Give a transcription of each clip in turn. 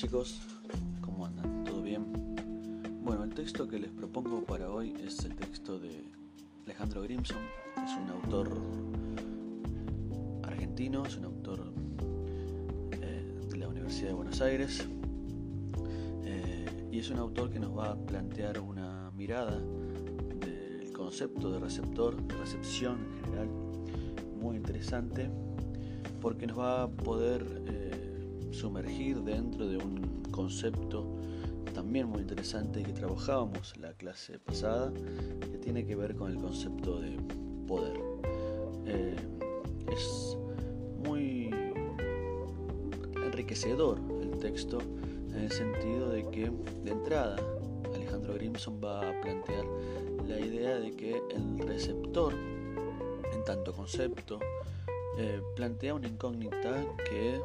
chicos, ¿cómo andan? ¿Todo bien? Bueno, el texto que les propongo para hoy es el texto de Alejandro Grimson, es un autor argentino, es un autor eh, de la Universidad de Buenos Aires eh, y es un autor que nos va a plantear una mirada del concepto de receptor, recepción en general, muy interesante porque nos va a poder eh, sumergir dentro de un concepto también muy interesante que trabajábamos la clase pasada, que tiene que ver con el concepto de poder. Eh, es muy enriquecedor el texto en el sentido de que de entrada Alejandro Grimson va a plantear la idea de que el receptor, en tanto concepto, eh, plantea una incógnita que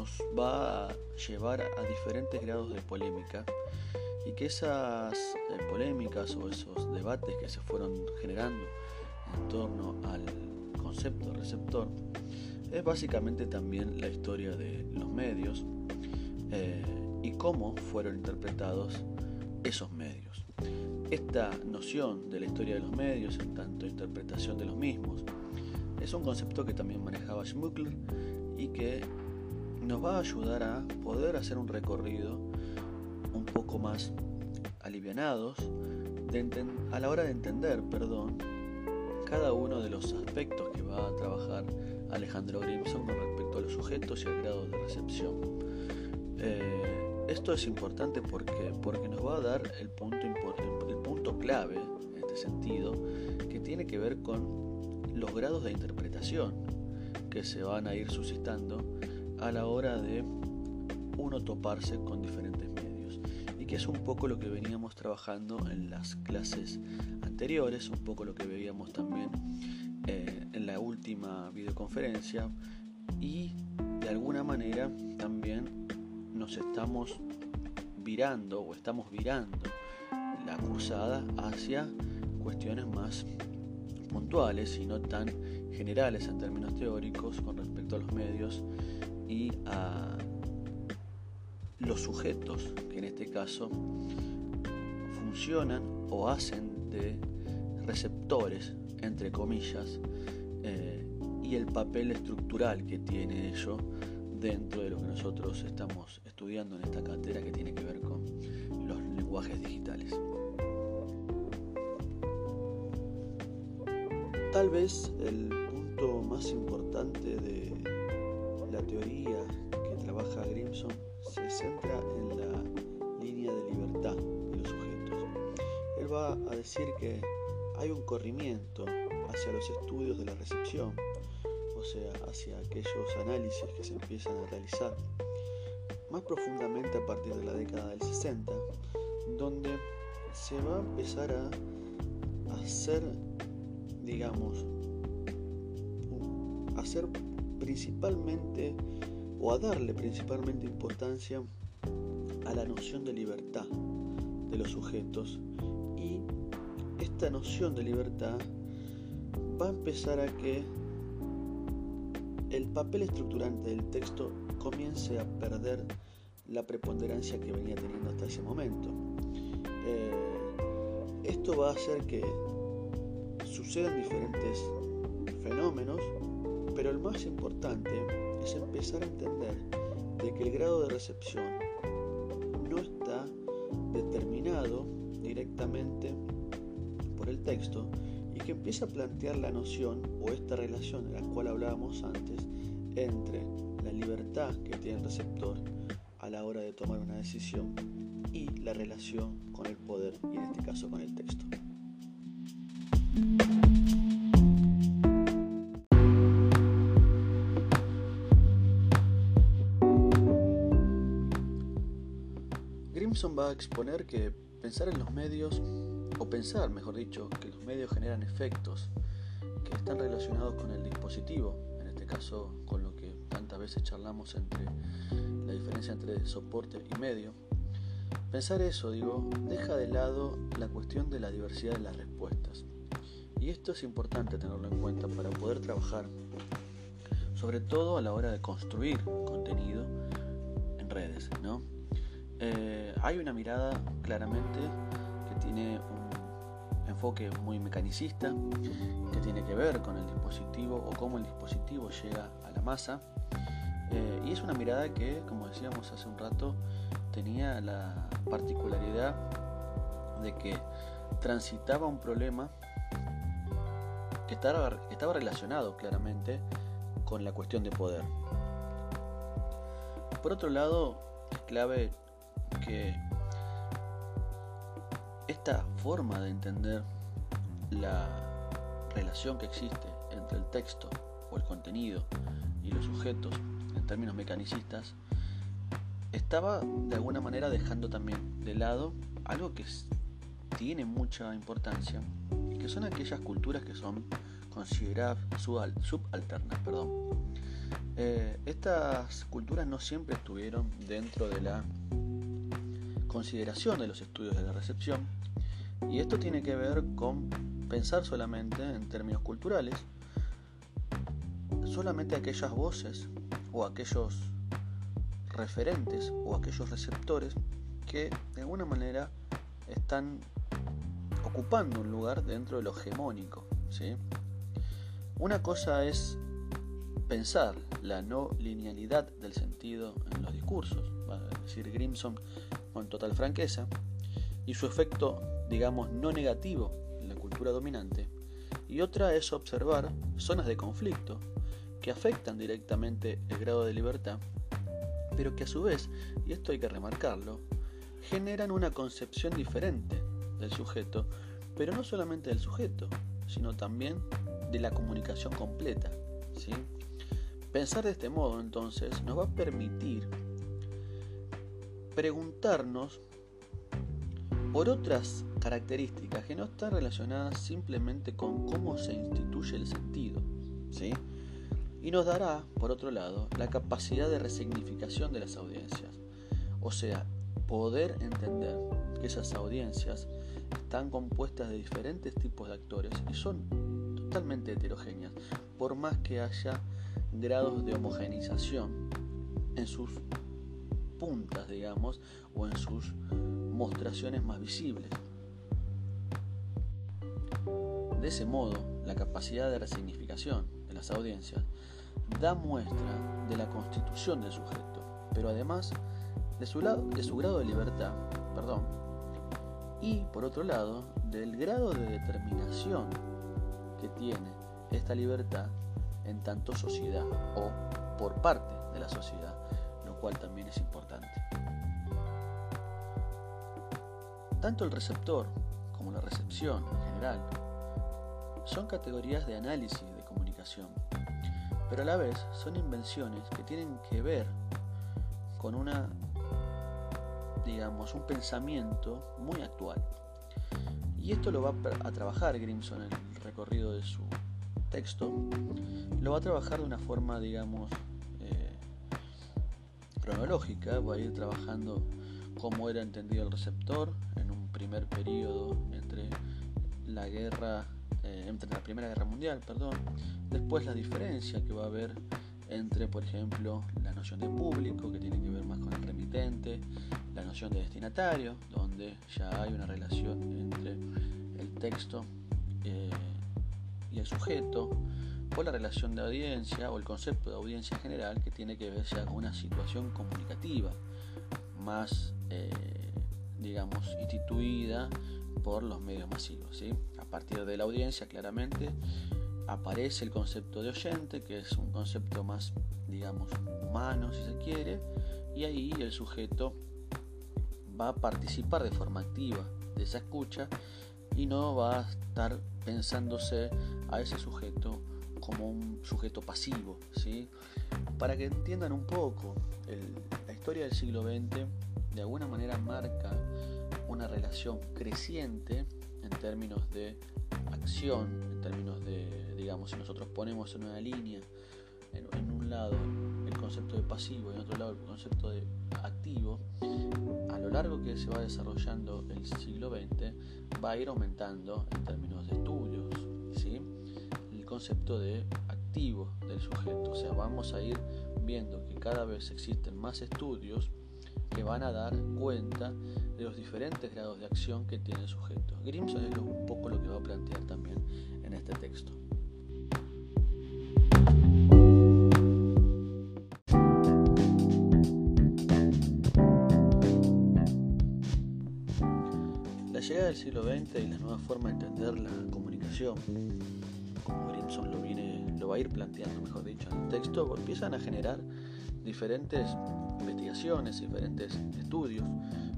nos va a llevar a diferentes grados de polémica y que esas eh, polémicas o esos debates que se fueron generando en torno al concepto receptor es básicamente también la historia de los medios eh, y cómo fueron interpretados esos medios. Esta noción de la historia de los medios, en tanto interpretación de los mismos, es un concepto que también manejaba Schmuckler y que nos va a ayudar a poder hacer un recorrido un poco más alivianados a la hora de entender, perdón, cada uno de los aspectos que va a trabajar Alejandro Grimson con respecto a los sujetos y al grado de recepción. Eh, esto es importante porque, porque nos va a dar el punto, el punto clave en este sentido que tiene que ver con los grados de interpretación que se van a ir suscitando a la hora de uno toparse con diferentes medios. Y que es un poco lo que veníamos trabajando en las clases anteriores, un poco lo que veíamos también eh, en la última videoconferencia. Y de alguna manera también nos estamos virando o estamos virando la cursada hacia cuestiones más puntuales y no tan generales en términos teóricos con respecto a los medios y a los sujetos que en este caso funcionan o hacen de receptores, entre comillas, eh, y el papel estructural que tiene ello dentro de lo que nosotros estamos estudiando en esta cátedra que tiene que ver con los lenguajes digitales. Tal vez el punto más importante de teoría que trabaja Grimson se centra en la línea de libertad de los sujetos. Él va a decir que hay un corrimiento hacia los estudios de la recepción, o sea, hacia aquellos análisis que se empiezan a realizar más profundamente a partir de la década del 60, donde se va a empezar a hacer, digamos, hacer principalmente o a darle principalmente importancia a la noción de libertad de los sujetos y esta noción de libertad va a empezar a que el papel estructurante del texto comience a perder la preponderancia que venía teniendo hasta ese momento. Eh, esto va a hacer que sucedan diferentes fenómenos pero el más importante es empezar a entender de que el grado de recepción no está determinado directamente por el texto y que empieza a plantear la noción o esta relación de la cual hablábamos antes entre la libertad que tiene el receptor a la hora de tomar una decisión y la relación con el poder y en este caso con el texto. Va a exponer que pensar en los medios, o pensar, mejor dicho, que los medios generan efectos que están relacionados con el dispositivo, en este caso con lo que tantas veces charlamos entre la diferencia entre soporte y medio. Pensar eso, digo, deja de lado la cuestión de la diversidad de las respuestas. Y esto es importante tenerlo en cuenta para poder trabajar, sobre todo a la hora de construir contenido en redes. ¿no? Eh, hay una mirada claramente que tiene un enfoque muy mecanicista, que tiene que ver con el dispositivo o cómo el dispositivo llega a la masa. Eh, y es una mirada que, como decíamos hace un rato, tenía la particularidad de que transitaba un problema que estaba, estaba relacionado claramente con la cuestión de poder. Por otro lado, es clave esta forma de entender la relación que existe entre el texto o el contenido y los sujetos en términos mecanicistas estaba de alguna manera dejando también de lado algo que tiene mucha importancia y que son aquellas culturas que son consideradas subalternas. Perdón. Eh, estas culturas no siempre estuvieron dentro de la consideración de los estudios de la recepción y esto tiene que ver con pensar solamente en términos culturales, solamente aquellas voces o aquellos referentes o aquellos receptores que de alguna manera están ocupando un lugar dentro de lo hegemónico. ¿sí? Una cosa es pensar la no linealidad del sentido en los discursos, va a decir Grimson con total franqueza, y su efecto, digamos, no negativo en la cultura dominante, y otra es observar zonas de conflicto que afectan directamente el grado de libertad, pero que a su vez, y esto hay que remarcarlo, generan una concepción diferente del sujeto, pero no solamente del sujeto, sino también de la comunicación completa. ¿sí? Pensar de este modo entonces nos va a permitir preguntarnos por otras características que no están relacionadas simplemente con cómo se instituye el sentido. ¿sí? Y nos dará, por otro lado, la capacidad de resignificación de las audiencias. O sea, poder entender que esas audiencias están compuestas de diferentes tipos de actores y son totalmente heterogéneas, por más que haya grados de homogenización en sus puntas, digamos, o en sus mostraciones más visibles. De ese modo, la capacidad de resignificación de las audiencias da muestra de la constitución del sujeto, pero además de su, lado, de su grado de libertad, perdón, y por otro lado, del grado de determinación que tiene esta libertad en tanto sociedad o por parte de la sociedad, lo cual también es importante. Tanto el receptor como la recepción en general son categorías de análisis de comunicación, pero a la vez son invenciones que tienen que ver con una, digamos, un pensamiento muy actual. Y esto lo va a trabajar Grimson en el recorrido de su texto, lo va a trabajar de una forma, digamos, eh, cronológica, va a ir trabajando cómo era entendido el receptor en un primer periodo entre la guerra, eh, entre la Primera Guerra Mundial, perdón, después la diferencia que va a haber entre, por ejemplo, la noción de público, que tiene que ver más con el remitente, la noción de destinatario, donde ya hay una relación entre el texto eh, y el sujeto, o la relación de audiencia o el concepto de audiencia general que tiene que ver con una situación comunicativa más, eh, digamos, instituida por los medios masivos. ¿sí? A partir de la audiencia, claramente, aparece el concepto de oyente, que es un concepto más, digamos, humano, si se quiere, y ahí el sujeto va a participar de forma activa de esa escucha y no va a estar pensándose a ese sujeto como un sujeto pasivo. ¿sí? Para que entiendan un poco, la historia del siglo XX de alguna manera marca una relación creciente en términos de acción, en términos de, digamos, si nosotros ponemos en una línea, en, un lado el concepto de pasivo y en otro lado el concepto de activo, a lo largo que se va desarrollando el siglo XX, va a ir aumentando en términos de estudios, ¿sí? Concepto de activo del sujeto. O sea, vamos a ir viendo que cada vez existen más estudios que van a dar cuenta de los diferentes grados de acción que tiene el sujeto. Grimson es un poco lo que va a plantear también en este texto. La llegada del siglo XX y la nueva forma de entender la comunicación, como lo, viene, lo va a ir planteando, mejor dicho, en el texto, empiezan a generar diferentes investigaciones, diferentes estudios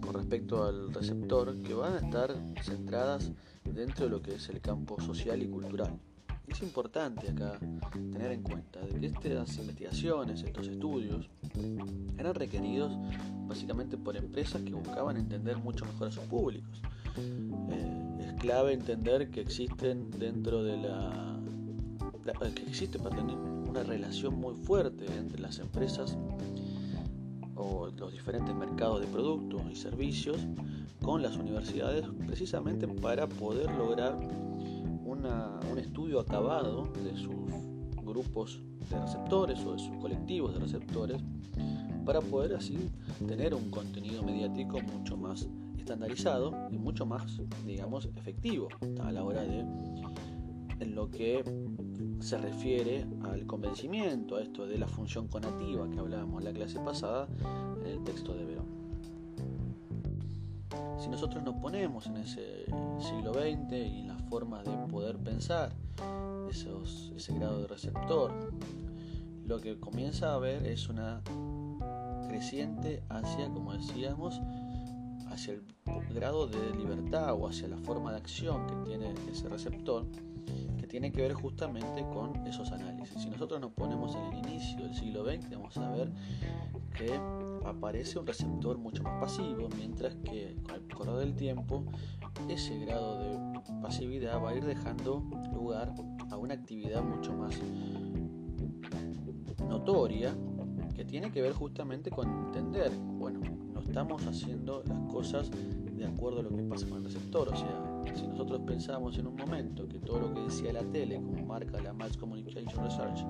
con respecto al receptor que van a estar centradas dentro de lo que es el campo social y cultural. Es importante acá tener en cuenta de que estas investigaciones, estos estudios, eran requeridos básicamente por empresas que buscaban entender mucho mejor a sus públicos. Eh, es clave entender que existen dentro de la, que existe una relación muy fuerte entre las empresas o los diferentes mercados de productos y servicios con las universidades precisamente para poder lograr un estudio acabado de sus grupos de receptores o de sus colectivos de receptores para poder así tener un contenido mediático mucho más estandarizado y mucho más, digamos, efectivo a la hora de en lo que se refiere al convencimiento, a esto de la función conativa que hablábamos la clase pasada en el texto de Verón. Si nosotros nos ponemos en ese siglo XX y en la forma de poder pensar esos, ese grado de receptor, lo que comienza a ver es una creciente hacia, como decíamos, hacia el grado de libertad o hacia la forma de acción que tiene ese receptor tiene que ver justamente con esos análisis. Si nosotros nos ponemos en el inicio del siglo XX, vamos a ver que aparece un receptor mucho más pasivo, mientras que con el correr del tiempo ese grado de pasividad va a ir dejando lugar a una actividad mucho más notoria que tiene que ver justamente con entender, bueno, no estamos haciendo las cosas de acuerdo a lo que pasa con el receptor, o sea, si nosotros pensamos en un momento que todo lo que decía la tele, como marca la Mass Communication Research,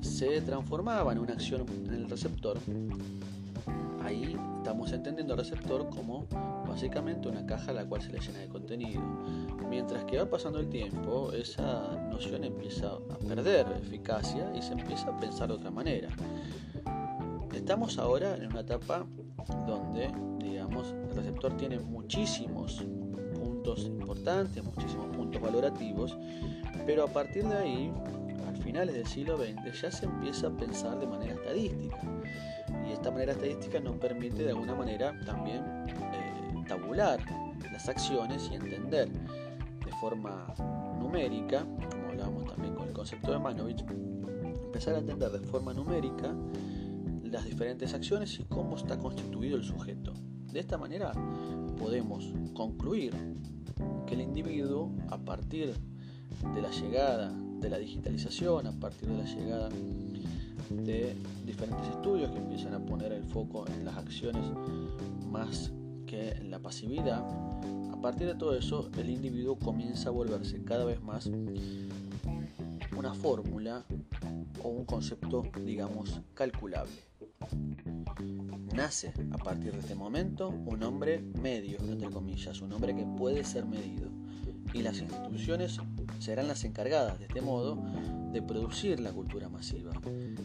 se transformaba en una acción en el receptor, ahí estamos entendiendo al receptor como básicamente una caja a la cual se le llena de contenido. Mientras que va pasando el tiempo, esa noción empieza a perder eficacia y se empieza a pensar de otra manera. Estamos ahora en una etapa donde, digamos, el receptor tiene muchísimos importantes, muchísimos puntos valorativos, pero a partir de ahí, al finales del siglo XX, ya se empieza a pensar de manera estadística. Y esta manera estadística nos permite de alguna manera también eh, tabular las acciones y entender de forma numérica, como hablábamos también con el concepto de Manovich, empezar a entender de forma numérica las diferentes acciones y cómo está constituido el sujeto. De esta manera podemos concluir que el individuo, a partir de la llegada de la digitalización, a partir de la llegada de diferentes estudios que empiezan a poner el foco en las acciones más que en la pasividad, a partir de todo eso el individuo comienza a volverse cada vez más una fórmula o un concepto, digamos, calculable. Nace a partir de este momento un hombre medio, entre comillas, un hombre que puede ser medido. Y las instituciones serán las encargadas de este modo de producir la cultura masiva,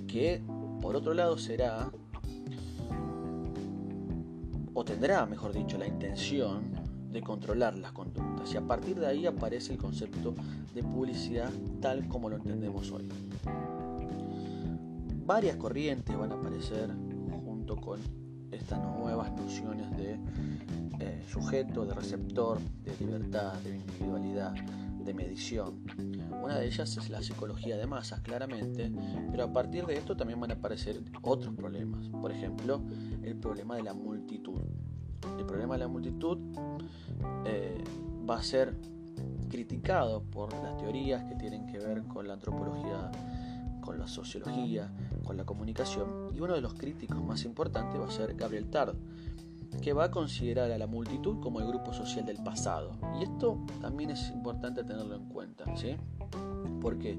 que por otro lado será, o tendrá, mejor dicho, la intención de controlar las conductas. Y a partir de ahí aparece el concepto de publicidad tal como lo entendemos hoy varias corrientes van a aparecer junto con estas nuevas nociones de eh, sujeto, de receptor, de libertad, de individualidad, de medición. Una de ellas es la psicología de masas, claramente, pero a partir de esto también van a aparecer otros problemas. Por ejemplo, el problema de la multitud. El problema de la multitud eh, va a ser criticado por las teorías que tienen que ver con la antropología con la sociología, con la comunicación, y uno de los críticos más importantes va a ser Gabriel Tard, que va a considerar a la multitud como el grupo social del pasado. Y esto también es importante tenerlo en cuenta, ¿sí? Porque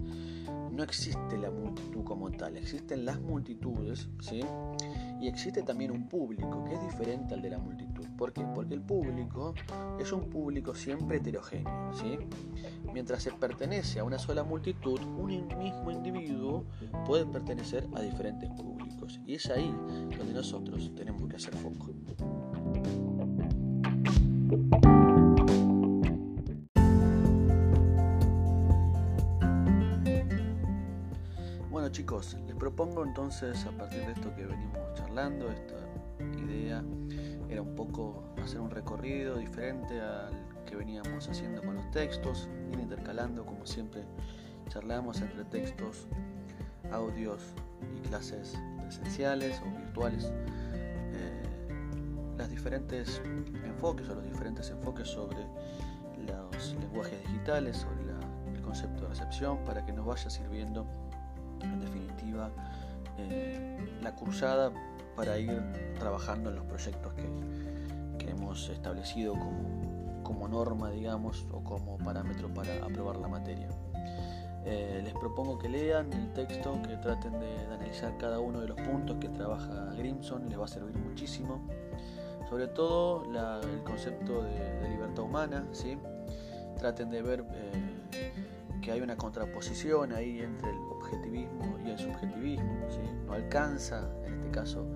no existe la multitud como tal, existen las multitudes, ¿sí? Y existe también un público que es diferente al de la multitud. ¿Por qué? Porque el público es un público siempre heterogéneo. ¿sí? Mientras se pertenece a una sola multitud, un mismo individuo puede pertenecer a diferentes públicos. Y es ahí donde nosotros tenemos que hacer foco. Bueno chicos, les propongo entonces a partir de esto que venimos charlando, esta idea hacer un recorrido diferente al que veníamos haciendo con los textos, intercalando como siempre charlamos entre textos, audios y clases presenciales o virtuales. Las diferentes enfoques o los diferentes enfoques sobre los lenguajes digitales, sobre el concepto de recepción, para que nos vaya sirviendo en definitiva eh, la cursada para ir trabajando en los proyectos que, hemos establecido como, como, norma, digamos, o como parámetro para aprobar la materia. Eh, les propongo que lean el texto, que traten de, de, analizar cada uno de los puntos que trabaja Grimson, les va a servir muchísimo sobre todo el concepto de, libertad humana, ¿sí? traten de ver eh, que hay una contraposición ahí entre el objetivismo y el subjetivismo, ¿sí? no alcanza en este caso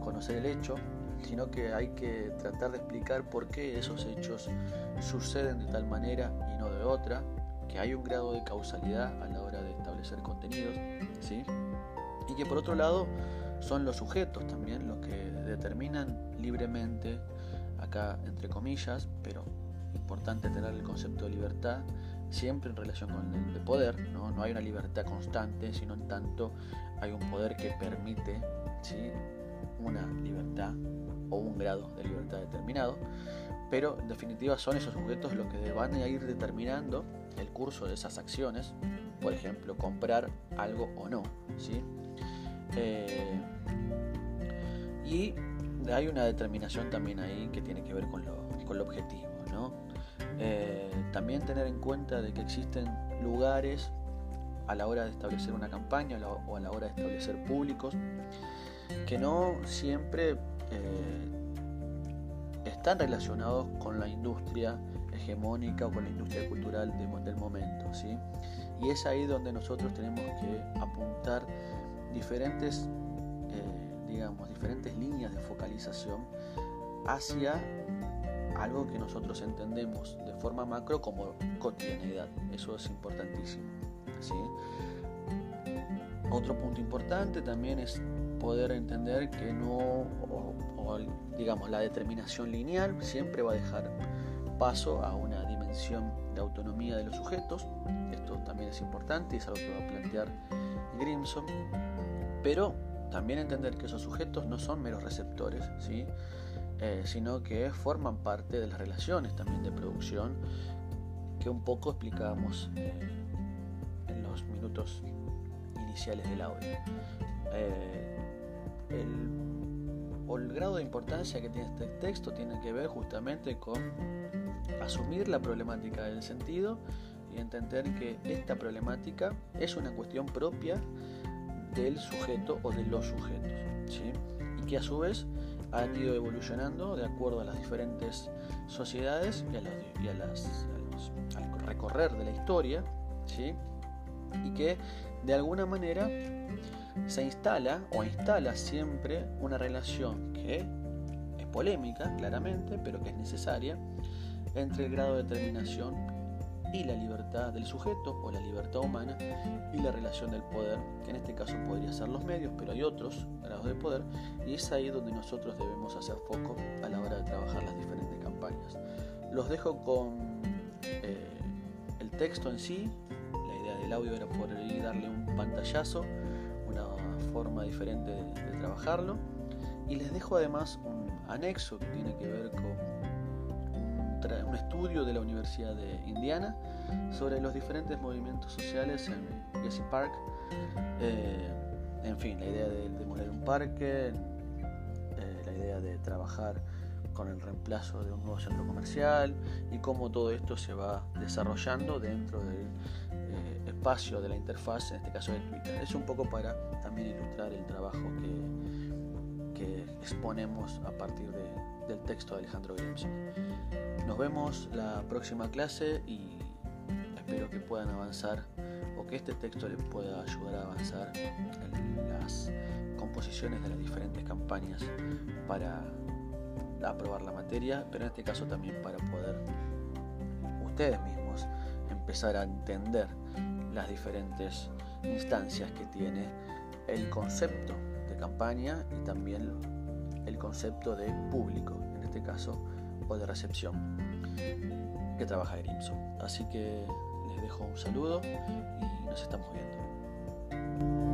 conocer el hecho, sino que hay que tratar de explicar por qué esos hechos suceden de tal manera y no de otra, que hay un grado de causalidad a la hora de establecer contenidos, ¿sí? y que por otro lado son los sujetos también los que determinan libremente, acá entre comillas, pero importante tener el concepto de libertad siempre en relación con el de poder, ¿no? no hay una libertad constante, sino en tanto hay un poder que permite ¿sí? una libertad o un grado de libertad determinado, pero en definitiva son esos sujetos los que van a ir determinando el curso de esas acciones, por ejemplo, comprar algo o no. ¿sí? Eh, y hay una determinación también ahí que tiene que ver con lo, con lo objetivo. ¿no? Eh, también tener en cuenta de que existen lugares a la hora de establecer una campaña o a la hora de establecer públicos que no siempre eh, están relacionados con la industria hegemónica o con la industria cultural del momento. ¿sí? Y es ahí donde nosotros tenemos que apuntar diferentes digamos, diferentes líneas de focalización hacia algo que nosotros entendemos de forma macro como cotidianidad. Eso es importantísimo. Otro punto importante también es poder entender que no, digamos, la determinación lineal siempre va a dejar paso a una dimensión de autonomía de los sujetos. Esto también es importante y es algo que va a plantear Grimson. Pero también entender que esos sujetos no son meros receptores, ¿sí? Eh, sino que forman parte de las relaciones también de producción que un poco explicábamos eh, en los minutos iniciales del audio. Eh, o el grado de importancia que tiene este texto tiene que ver justamente con asumir la problemática del sentido y entender que esta problemática es una cuestión propia del sujeto o de los sujetos, ¿sí? y que a su vez han ido evolucionando de acuerdo a las diferentes sociedades y, a las, al recorrer de la historia, ¿sí? y que de alguna manera se instala o instala siempre una relación que es polémica, claramente, pero que es necesaria, entre el grado de determinación y la libertad del sujeto o la libertad humana y la relación del poder, que en este caso podría ser los medios, pero hay otros grados de poder y es ahí donde nosotros debemos hacer foco a la hora de trabajar las diferentes campañas. Los dejo con eh, el texto en sí, la idea del audio era poder darle un pantallazo, forma diferente de trabajarlo y les dejo además un anexo que tiene que ver con un estudio de la Universidad de Indiana sobre los diferentes movimientos sociales en Jesse Park. Eh, en fin, la idea de demoler un parque, eh, la idea de trabajar con el reemplazo de un nuevo centro comercial y cómo todo esto se va desarrollando dentro del espacio de la interfaz, en este caso de Twitter. Es un poco para también ilustrar el trabajo que, que exponemos a partir del texto de Alejandro Grimson. Nos vemos la próxima clase y espero que puedan avanzar o que este texto les pueda ayudar a avanzar en las composiciones de las diferentes campañas para aprobar la materia, pero en este caso también para poder ustedes mismos empezar a entender las diferentes instancias que tiene el concepto de campaña y también el concepto de público, en este caso, o de recepción, que trabaja Grimson. Así que les dejo un saludo y nos estamos viendo.